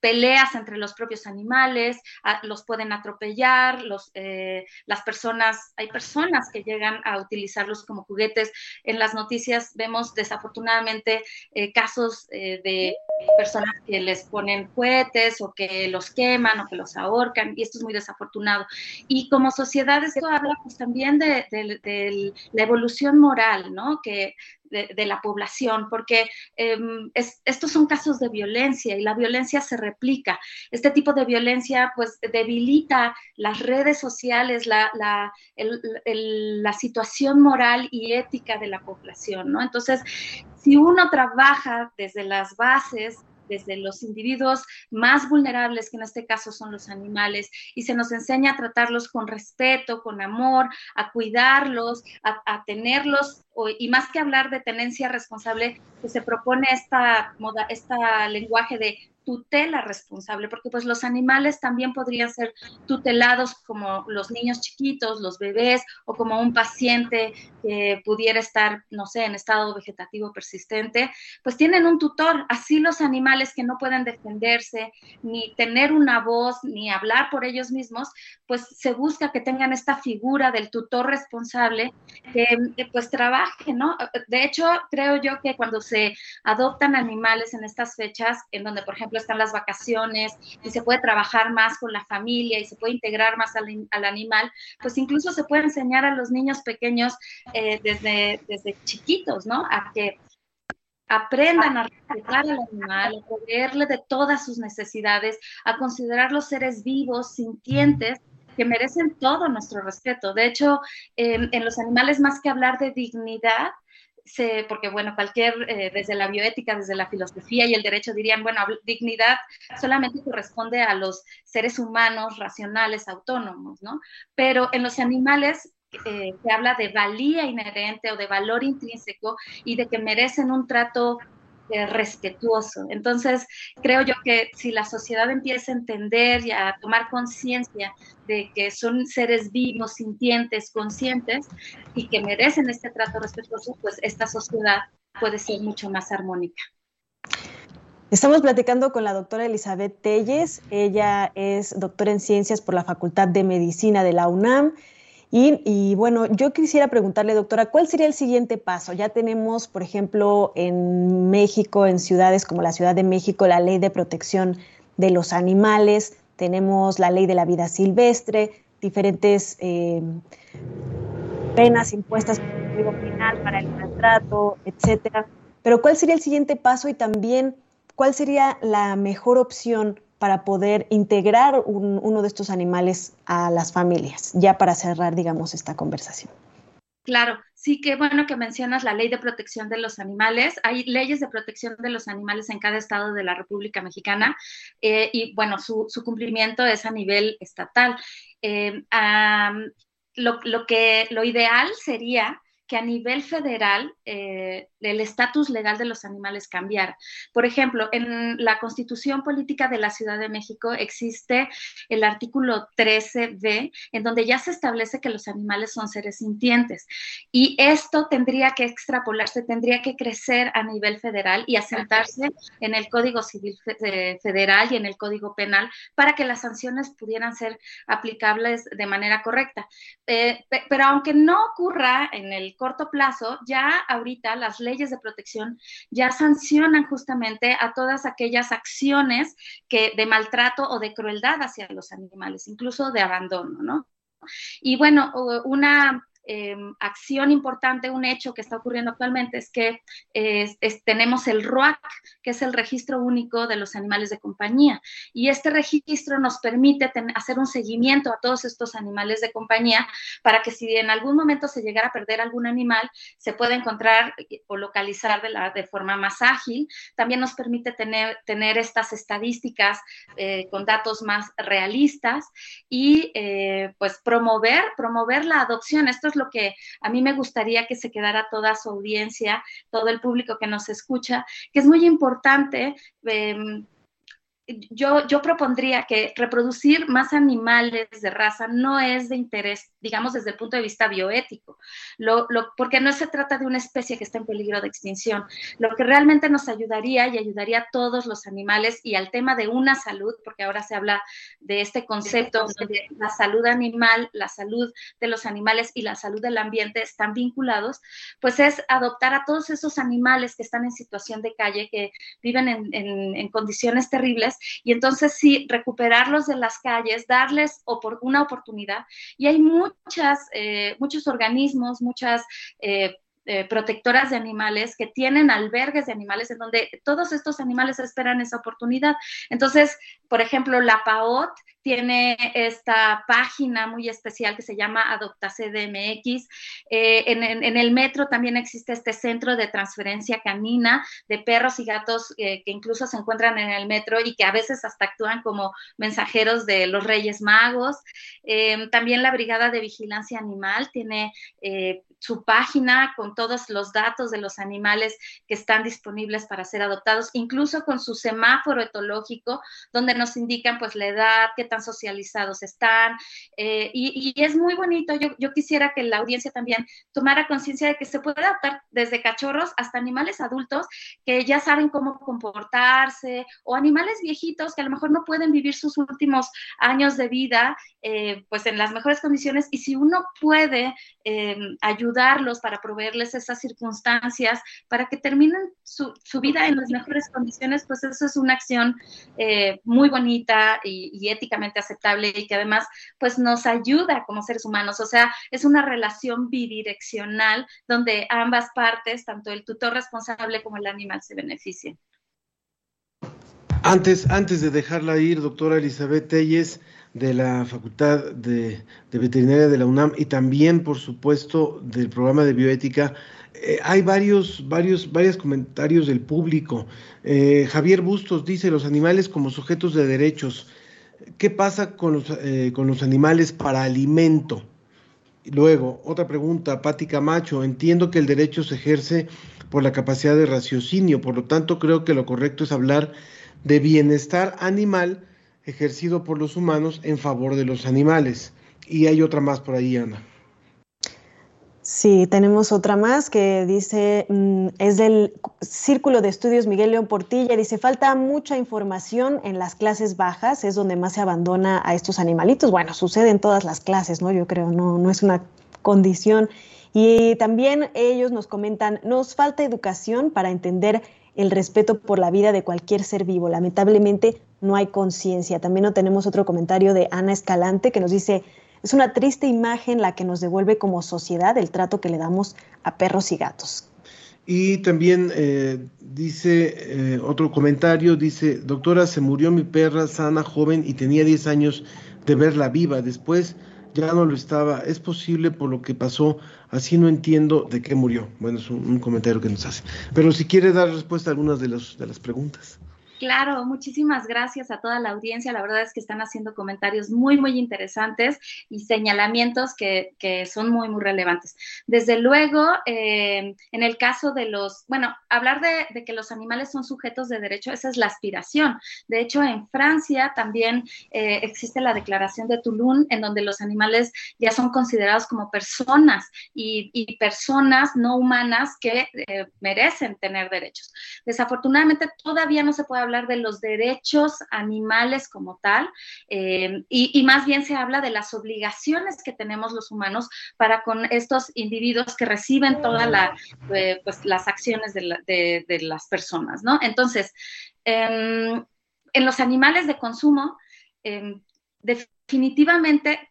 peleas entre los propios animales, los pueden atropellar, los, eh, las personas, hay personas que llegan a utilizarlos como juguetes. En las noticias vemos desafortunadamente eh, casos eh, de personas que les ponen cohetes o que los queman o que los ahorcan, y esto es muy desafortunado. Y como sociedad esto habla pues, también de, de la evolución moral, ¿no? Que de, la población, porque em, estos son casos de violencia y la violencia se replica. Este tipo de violencia pues debilita las redes sociales, la, la, la situación moral y ética de la población, ¿no? Entonces, si uno trabaja desde las bases desde los individuos más vulnerables, que en este caso son los animales, y se nos enseña a tratarlos con respeto, con amor, a cuidarlos, a, tenerlos, y más que hablar de tenencia responsable, que se propone esta, moda, esta lenguaje de tutela responsable, porque pues los animales también podrían ser tutelados como los niños chiquitos, los bebés o como un paciente que pudiera estar, no sé, en estado vegetativo persistente, pues tienen un tutor. Así los animales que no pueden defenderse, ni tener una voz, ni hablar por ellos mismos, pues se busca que tengan esta figura del tutor responsable que pues trabaje, ¿no? De hecho, creo yo que cuando se adoptan animales en estas fechas, en donde, por ejemplo, están las vacaciones y se puede trabajar más con la familia y se puede integrar más al, animal, pues incluso se puede enseñar a los niños pequeños eh, desde, desde chiquitos, ¿no? A que aprendan a respetar al animal, a proveerle de todas sus necesidades, a considerar los seres vivos, sintientes, que merecen todo nuestro respeto. De hecho, en los animales, más que hablar de dignidad, porque bueno, cualquier, eh, desde la bioética, desde la filosofía y el derecho dirían, bueno, dignidad solamente corresponde a los seres humanos racionales, autónomos, ¿no? Pero en los animales eh, se habla de valía inherente o de valor intrínseco y de que merecen un trato respetuoso. Entonces, creo yo que si la sociedad empieza a entender y a tomar conciencia de que son seres vivos, sintientes, conscientes y que merecen este trato respetuoso, pues esta sociedad puede ser mucho más armónica. Estamos platicando con la doctora Elizabeth Telles. Ella es doctora en ciencias por la Facultad de Medicina de la UNAM y, bueno, yo quisiera preguntarle, doctora, ¿cuál sería el siguiente paso? Ya tenemos, por ejemplo, en México, en ciudades como la Ciudad de México, la ley de protección de los animales, tenemos la ley de la vida silvestre, diferentes eh, penas impuestas por el penal para el maltrato, etcétera. Pero ¿cuál sería el siguiente paso y también cuál sería la mejor opción para poder integrar uno de estos animales a las familias, ya para cerrar, digamos, esta conversación. Claro, sí que bueno que mencionas la ley de protección de los animales. Hay leyes de protección de los animales en cada estado de la República Mexicana eh, y bueno, su, cumplimiento es a nivel estatal. Eh, lo, ideal sería que a nivel federal eh, el estatus legal de los animales cambiara. Por ejemplo, en la Constitución Política de la Ciudad de México existe el artículo 13b, en donde ya se establece que los animales son seres sintientes. Y esto tendría que extrapolarse, tendría que crecer a nivel federal y asentarse en el Código Civil Federal y en el Código Penal para que las sanciones pudieran ser aplicables de manera correcta. Eh, pero aunque no ocurra en el corto plazo, ya ahorita las leyes de protección ya sancionan justamente a todas aquellas acciones que de maltrato o de crueldad hacia los animales, incluso de abandono, ¿no? Y bueno, una Em, acción importante, un hecho que está ocurriendo actualmente es que tenemos el ROAC, que es el registro único de los animales de compañía. Y este registro nos permite hacer un seguimiento a todos estos animales de compañía para que si en algún momento se llegara a perder algún animal, se pueda encontrar o localizar de, la, de forma más ágil. También nos permite tener, tener estas estadísticas eh, con datos más realistas y eh, pues promover, promover la adopción. Esto es lo que a mí me gustaría que se quedara toda su audiencia, todo el público que nos escucha, que es muy importante. Em, yo, yo propondría que reproducir más animales de raza no es de interés, digamos, desde el punto de vista bioético, lo, lo, porque no se trata de una especie que está en peligro de extinción. Lo que realmente nos ayudaría y ayudaría a todos los animales y al tema de una salud, porque ahora se habla de este concepto de la salud animal, la salud de los animales y la salud del ambiente están vinculados, pues es adoptar a todos esos animales que están en situación de calle, que viven en, en, en condiciones terribles y entonces sí, recuperarlos de las calles, darles una oportunidad. Y hay muchas, eh, muchos organismos, muchas... Eh, eh, protectoras de animales que tienen albergues de animales en donde todos estos animales esperan esa oportunidad. Entonces, por ejemplo, la PAOT tiene esta página muy especial que se llama Adopta CDMX. Eh, en, el metro también existe este centro de transferencia canina de perros y gatos eh, que incluso se encuentran en el metro y que a veces hasta actúan como mensajeros de los Reyes Magos. Eh, también la Brigada de Vigilancia Animal tiene su página con todos los datos de los animales que están disponibles para ser adoptados, incluso con su semáforo etológico, donde nos indican pues la edad, qué tan socializados están. Eh, y, es muy bonito, yo, yo, quisiera que la audiencia también tomara conciencia de que se puede adoptar desde cachorros hasta animales adultos que ya saben cómo comportarse, o animales viejitos que a lo mejor no pueden vivir sus últimos años de vida eh, pues en las mejores condiciones y si uno puede eh, ayudarlos para proveerles esas circunstancias para que terminen su, vida en las mejores condiciones, pues eso es una acción muy bonita y, y éticamente aceptable y que además pues nos ayuda como seres humanos. O sea, es una relación bidireccional donde ambas partes, tanto el tutor responsable como el animal, se benefician. Antes, antes de dejarla ir, doctora Elizabeth Telles, de la Facultad de, Veterinaria de la UNAM y también, por supuesto, del programa de bioética, eh, hay varios, varios, varios comentarios del público. Eh, Javier Bustos dice, los animales como sujetos de derechos ¿Qué pasa con los, eh, con los animales para alimento? Luego, otra pregunta, Pati Camacho, entiendo que el derecho se ejerce por la capacidad de raciocinio, por lo tanto creo que lo correcto es hablar de bienestar animal ejercido por los humanos en favor de los animales. Y hay otra más por ahí, Ana. Sí, tenemos otra más que dice, mm, es del Círculo de Estudios Miguel León Portilla, dice, falta mucha información en las clases bajas, es donde más se abandona a estos animalitos. Bueno, sucede en todas las clases, ¿no? Yo creo, no, no es una condición. Y también ellos nos comentan, nos falta educación para entender el respeto por la vida de cualquier ser vivo. Lamentablemente no hay conciencia. También no tenemos otro comentario de Ana Escalante que nos dice, es una triste imagen la que nos devuelve como sociedad el trato que le damos a perros y gatos. Y también eh, dice eh, otro comentario, dice, doctora, se murió mi perra sana, joven y tenía 10 años de verla viva. Después ya no lo estaba. Es posible por lo que pasó, así no entiendo de qué murió. Bueno, es un, comentario que nos hace. Pero si quiere dar respuesta a algunas de, los, de las preguntas. Claro, muchísimas gracias a toda la audiencia. La verdad es que están haciendo comentarios muy, muy interesantes y señalamientos que, son muy, muy relevantes. Desde luego, eh, en el caso de los, bueno, hablar de, que los animales son sujetos de derecho, esa es la aspiración. De hecho, en Francia también eh, existe la Declaración de Toulon, en donde los animales ya son considerados como personas y, personas no humanas que eh, merecen tener derechos. Desafortunadamente, todavía no se puede hablar hablar de los derechos animales como tal, eh, y, más bien se habla de las obligaciones que tenemos los humanos para con estos individuos que reciben todas la, eh, pues, las acciones de, las personas, ¿no? Entonces, em, en los animales de consumo, em, definitivamente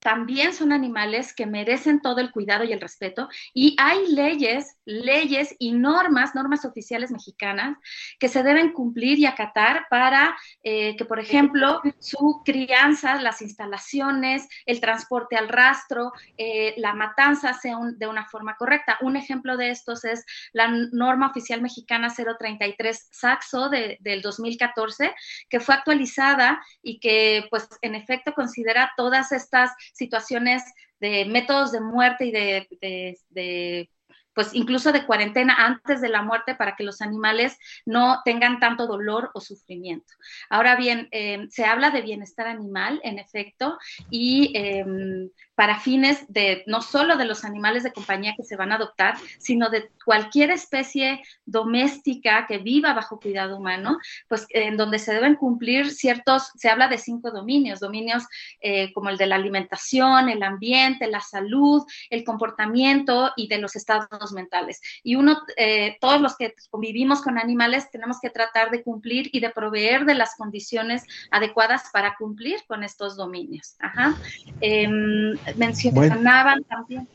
también son animales que merecen todo el cuidado y el respeto. Y hay leyes, leyes y normas, normas oficiales mexicanas que se deben cumplir y acatar para eh, que, por ejemplo, su crianza, las instalaciones, el transporte al rastro, eh, la matanza sea de una forma correcta. Un ejemplo de estos es la norma oficial mexicana 033 Saxo de, del 2014, que fue actualizada y que, pues, en efecto considera todas estas situaciones de métodos de muerte y de, pues incluso de cuarentena antes de la muerte para que los animales no tengan tanto dolor o sufrimiento. Ahora bien, eh, se habla de bienestar animal, en efecto, y em, para fines de no solo de los animales de compañía que se van a adoptar, sino de cualquier especie doméstica que viva bajo cuidado humano, pues en donde se deben cumplir ciertos, se habla de cinco dominios, dominios eh, como el de la alimentación, el ambiente, la salud, el comportamiento y de los estados mentales. Y uno, eh, todos los que convivimos con animales tenemos que tratar de cumplir y de proveer de las condiciones adecuadas para cumplir con estos dominios. Ajá. Em, mencionaban también.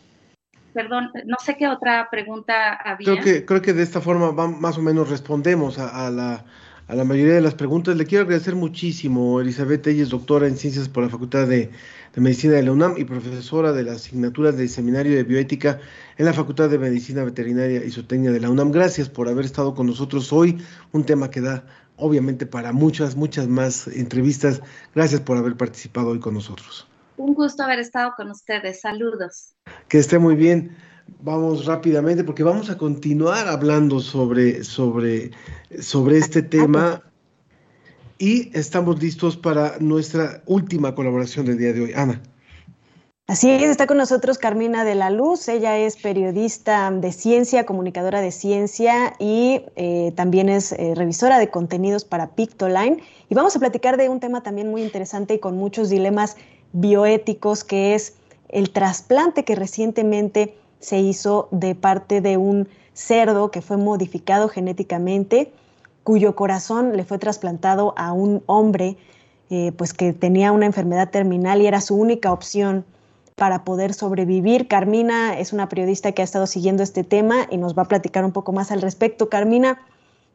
Perdón, no sé qué otra pregunta había. Creo que, creo que de esta forma más o menos respondemos a, la, a, la, mayoría de las preguntas. Le quiero agradecer muchísimo, Elizabeth Telles, doctora en Ciencias por la Facultad de, Medicina de la UNAM y profesora de la asignatura de Seminario de Bioética en la Facultad de Medicina Veterinaria y Zootecnia de la UNAM. Gracias por haber estado con nosotros hoy, un tema que da obviamente para muchas, muchas más entrevistas. Gracias por haber participado hoy con nosotros. Un gusto haber estado con ustedes. Saludos. Que esté muy bien. Vamos rápidamente porque vamos a continuar hablando sobre, sobre, sobre este tema y estamos listos para nuestra última colaboración del día de hoy. Ana. Así es, está con nosotros Carmina de la Luz. Ella es periodista de ciencia, comunicadora de ciencia y eh, también es eh, revisora de contenidos para Pictoline. Y vamos a platicar de un tema también muy interesante y con muchos dilemas bioéticos, que es el trasplante que recientemente se hizo de parte de un cerdo que fue modificado genéticamente, cuyo corazón le fue trasplantado a un hombre eh, pues que tenía una enfermedad terminal y era su única opción para poder sobrevivir. Carmina es una periodista que ha estado siguiendo este tema y nos va a platicar un poco más al respecto. Carmina,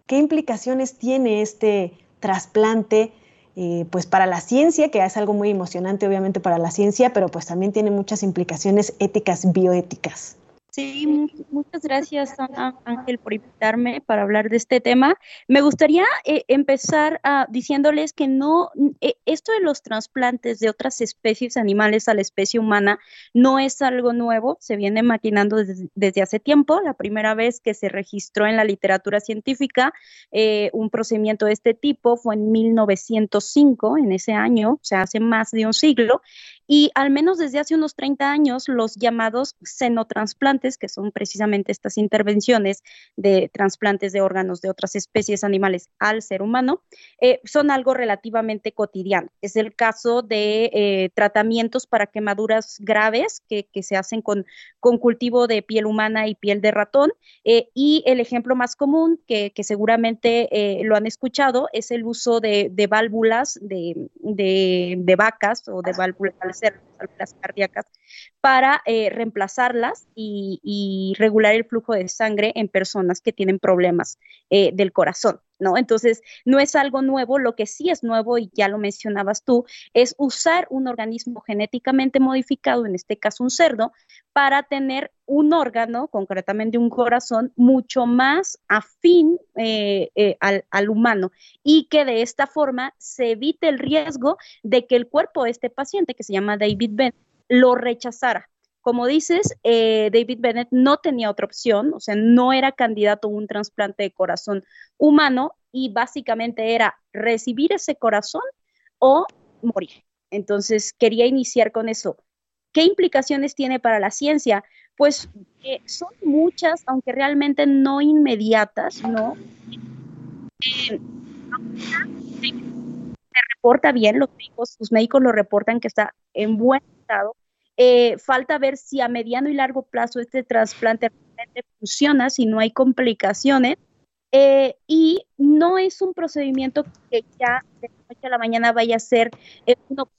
¿qué implicaciones tiene este trasplante eh, pues para la ciencia, que es algo muy emocionante obviamente para la ciencia, pero pues también tiene muchas implicaciones éticas, bioéticas. Sí, muchas gracias Ángel por invitarme para hablar de este tema. Me gustaría eh, empezar uh, diciéndoles que no, eh, esto de los trasplantes de otras especies animales a la especie humana no es algo nuevo, se viene maquinando desde, hace tiempo. La primera vez que se registró en la literatura científica eh, un procedimiento de este tipo fue en 1905, en ese año, o sea, hace más de un siglo, y al menos desde hace unos 30 años, los llamados xenotransplantes, que son precisamente estas intervenciones de trasplantes de órganos de otras especies animales al ser humano, eh, son algo relativamente cotidiano. Es el caso de eh, tratamientos para quemaduras graves que, se hacen con, con, cultivo de piel humana y piel de ratón. Eh, y el ejemplo más común, que, seguramente lo han escuchado, es el uso de, válvulas de, de, vacas o de válvulas hacer las cardíacas para eh, reemplazarlas y, regular el flujo de sangre en personas que tienen problemas eh, del corazón. ¿No? Entonces, no es algo nuevo, lo que sí es nuevo, y ya lo mencionabas tú, es usar un organismo genéticamente modificado, en este caso un cerdo, para tener un órgano, concretamente un corazón, mucho más afín eh, al, al, humano y que de esta forma se evite el riesgo de que el cuerpo de este paciente, que se llama David Bennett, lo rechazara. Como dices, eh, David Bennett no tenía otra opción, o sea, no era candidato a un trasplante de corazón humano y básicamente era recibir ese corazón o morir. Entonces, quería iniciar con eso. ¿Qué implicaciones tiene para la ciencia? Pues eh, son muchas, aunque realmente no inmediatas, ¿no? Eh, se reporta bien, los médicos, sus médicos lo reportan que está en buen estado, eh, falta ver si a mediano y largo plazo este trasplante realmente funciona, si no hay complicaciones. Eh, y no es un procedimiento que ya de la noche a la mañana vaya a ser eh,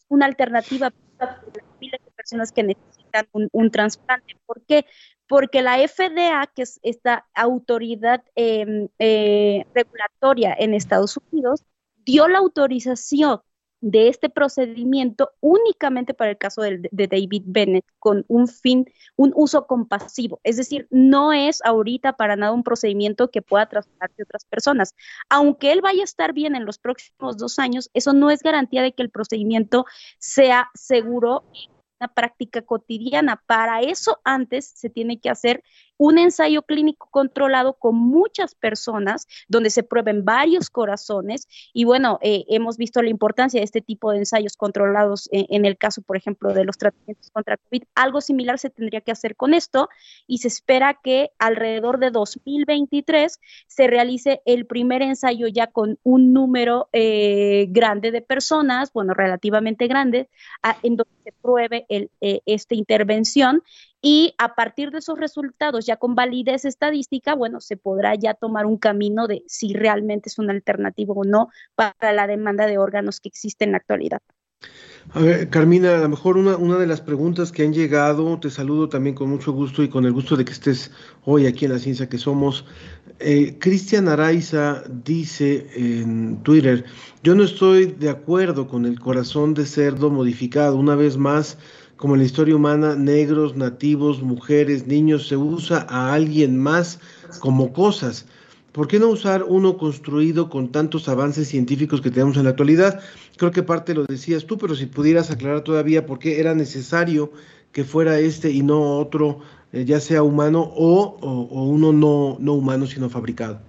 una, alternativa para las miles de personas que necesitan un, trasplante. ¿Por qué? Porque la FDA, que es esta autoridad em, regulatoria en Estados Unidos, dio la autorización de este procedimiento únicamente para el caso de, David Bennett con un fin, un uso compasivo. Es decir, no es ahorita para nada un procedimiento que pueda trasladarse a otras personas. Aunque él vaya a estar bien en los próximos dos años, eso no es garantía de que el procedimiento sea seguro y una práctica cotidiana. Para eso antes se tiene que hacer un ensayo clínico controlado con muchas personas, donde se prueben varios corazones. Y bueno, eh, hemos visto la importancia de este tipo de ensayos controlados en, el caso, por ejemplo, de los tratamientos contra COVID. Algo similar se tendría que hacer con esto y se espera que alrededor de 2023 se realice el primer ensayo ya con un número eh, grande de personas, bueno, relativamente grande, en donde se pruebe eh, esta intervención y a partir de esos resultados, ya con validez estadística, bueno, se podrá ya tomar un camino de si realmente es una alternativa o no para la demanda de órganos que existe en la actualidad. A ver, Carmina, a lo mejor una, una de las preguntas que han llegado, te saludo también con mucho gusto y con el gusto de que estés hoy aquí en la ciencia que somos. Eh, Cristian Araiza dice en Twitter, yo no estoy de acuerdo con el corazón de cerdo modificado. Una vez más, como en la historia humana, negros, nativos, mujeres, niños, se usa a alguien más como cosas. ¿Por qué no usar uno construido con tantos avances científicos que tenemos en la actualidad? Creo que parte lo decías tú, pero si pudieras aclarar todavía por qué era necesario que fuera este y no otro, eh, ya sea humano o, uno no, no humano, sino fabricado.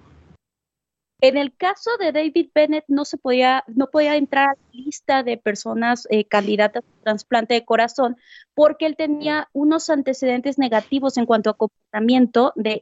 En el caso de David Bennett no se podía, no podía entrar lista de personas eh, candidatas trasplante de corazón porque él tenía unos antecedentes negativos en cuanto a comportamiento de,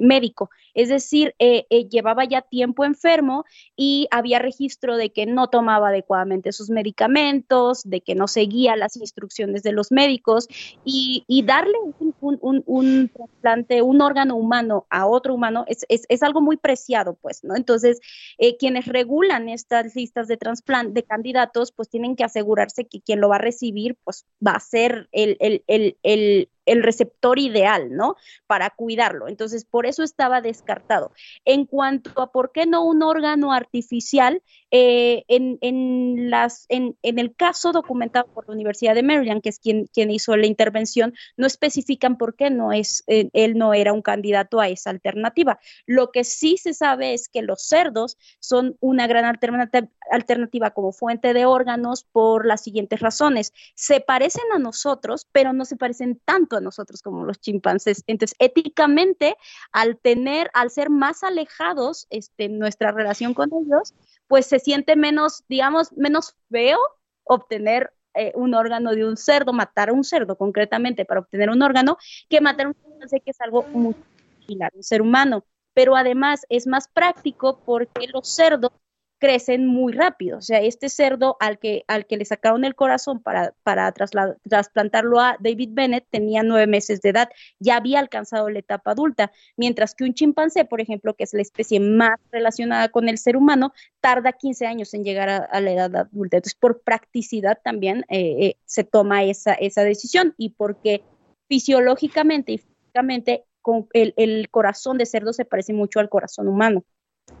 médico. Es decir, eh, eh, llevaba ya tiempo enfermo y había registro de que no tomaba adecuadamente sus medicamentos, de que no seguía las instrucciones de los médicos y, darle un, trasplante, un órgano humano a otro humano es, es, algo muy preciado, pues, ¿no? Entonces, eh, quienes regulan estas listas de trasplante, de candidatos, pues tienen que asegurarse que quien lo va a recibir, pues va a ser el, el, el, el receptor ideal, ¿no? Para cuidarlo. Entonces, por eso estaba descartado. En cuanto a por qué no un órgano artificial, eh, en, el caso documentado por la Universidad de Maryland, que es quien, quien hizo la intervención, no especifican por qué no es, eh, él no era un candidato a esa alternativa. Lo que sí se sabe es que los cerdos son una gran alternativa, alternativa como fuente de órganos por las siguientes razones. Se parecen a nosotros, pero no se parecen tanto nosotros como los chimpancés. Entonces, éticamente, al tener, al ser más alejados, este, nuestra relación con ellos, pues se siente menos, digamos, menos feo obtener eh, un órgano de un cerdo, matar a un cerdo concretamente para obtener un órgano, que matar a un chimpancé, que es algo muy similar, un ser humano. Pero además es más práctico porque los cerdos crecen muy rápido. O sea, este cerdo al que, al que le sacaron el corazón para, para trasplantarlo a David Bennett tenía nueve meses de edad, ya había alcanzado la etapa adulta, mientras que un chimpancé, por ejemplo, que es la especie más relacionada con el ser humano, tarda 15 años en llegar a, la edad adulta. Entonces, por practicidad también eh, eh, se toma esa, esa decisión y porque fisiológicamente y físicamente el, el corazón de cerdo se parece mucho al corazón humano.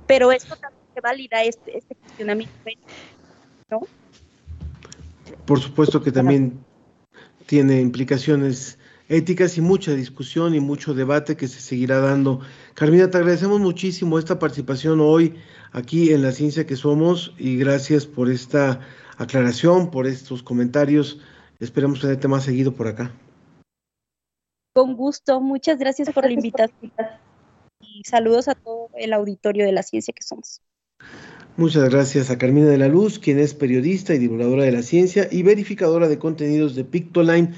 Pero esto también valida este, este cuestionamiento, ¿no? Por supuesto que también tiene implicaciones éticas y mucha discusión y mucho debate que se seguirá dando. Carmina, te agradecemos muchísimo esta participación hoy aquí en La Ciencia que Somos y gracias por esta aclaración, por estos comentarios. Esperemos tenerte más seguido por acá. Con gusto, muchas gracias por la invitación y saludos a todo el auditorio de La Ciencia que Somos. Muchas gracias a Carmina de la Luz, quien es periodista y divulgadora de la ciencia y verificadora de contenidos de Pictoline.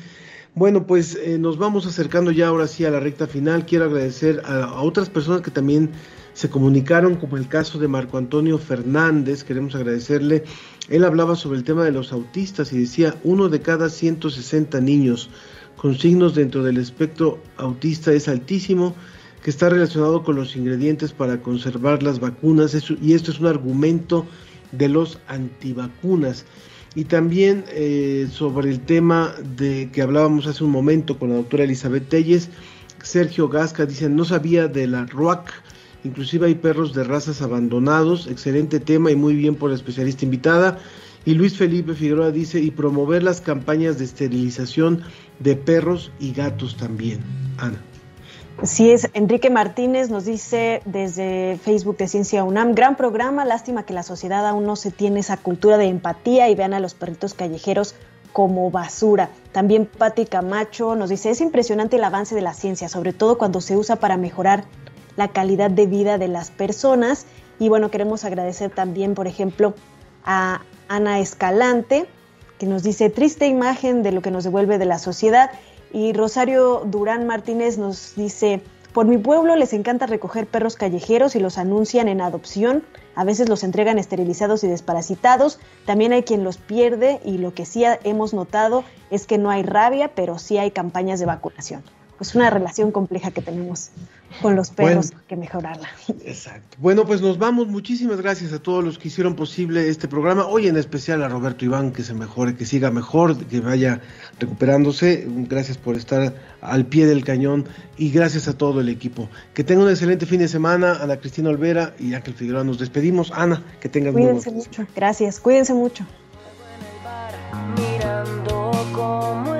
Bueno, pues eh, nos vamos acercando ya ahora sí a la recta final. Quiero agradecer a, otras personas que también se comunicaron, como el caso de Marco Antonio Fernández. Queremos agradecerle. Él hablaba sobre el tema de los autistas y decía, uno de cada 160 niños con signos dentro del espectro autista es altísimo que está relacionado con los ingredientes para conservar las vacunas y esto es un argumento de los antivacunas. Y también eh, sobre el tema de que hablábamos hace un momento con la doctora Elizabeth Telles, Sergio Gasca dice, no sabía de la RUAC, inclusive hay perros de razas abandonados, excelente tema y muy bien por la especialista invitada. Y Luis Felipe Figueroa dice, y promover las campañas de esterilización de perros y gatos también. Ana. Sí es, Enrique Martínez nos dice desde Facebook de Ciencia UNAM, gran programa, lástima que la sociedad aún no se tiene esa cultura de empatía y vean a los perritos callejeros como basura. También Patti Camacho nos dice, es impresionante el avance de la ciencia, sobre todo cuando se usa para mejorar la calidad de vida de las personas. Y bueno, queremos agradecer también, por ejemplo, a Ana Escalante, que nos dice, triste imagen de lo que nos devuelve de la sociedad. Y Rosario Durán Martínez nos dice, por mi pueblo les encanta recoger perros callejeros y los anuncian en adopción. A veces los entregan esterilizados y desparasitados. También hay quien los pierde y lo que sí hemos notado es que no hay rabia, pero sí hay campañas de vacunación. Es una relación compleja que tenemos con los perros que mejorarla. Exacto. Bueno, pues nos vamos. Muchísimas gracias a todos los que hicieron posible este programa. Hoy en especial a Roberto Iván, que se mejore, que siga mejor, que vaya recuperándose. Gracias por estar al pie del cañón y gracias a todo el equipo. Que tengan un excelente fin de semana. Ana Cristina Olvera y Ángel Figueroa nos despedimos. Ana, que tengan Cuídense mucho. Gracias. Cuídense mucho. Mirando cómo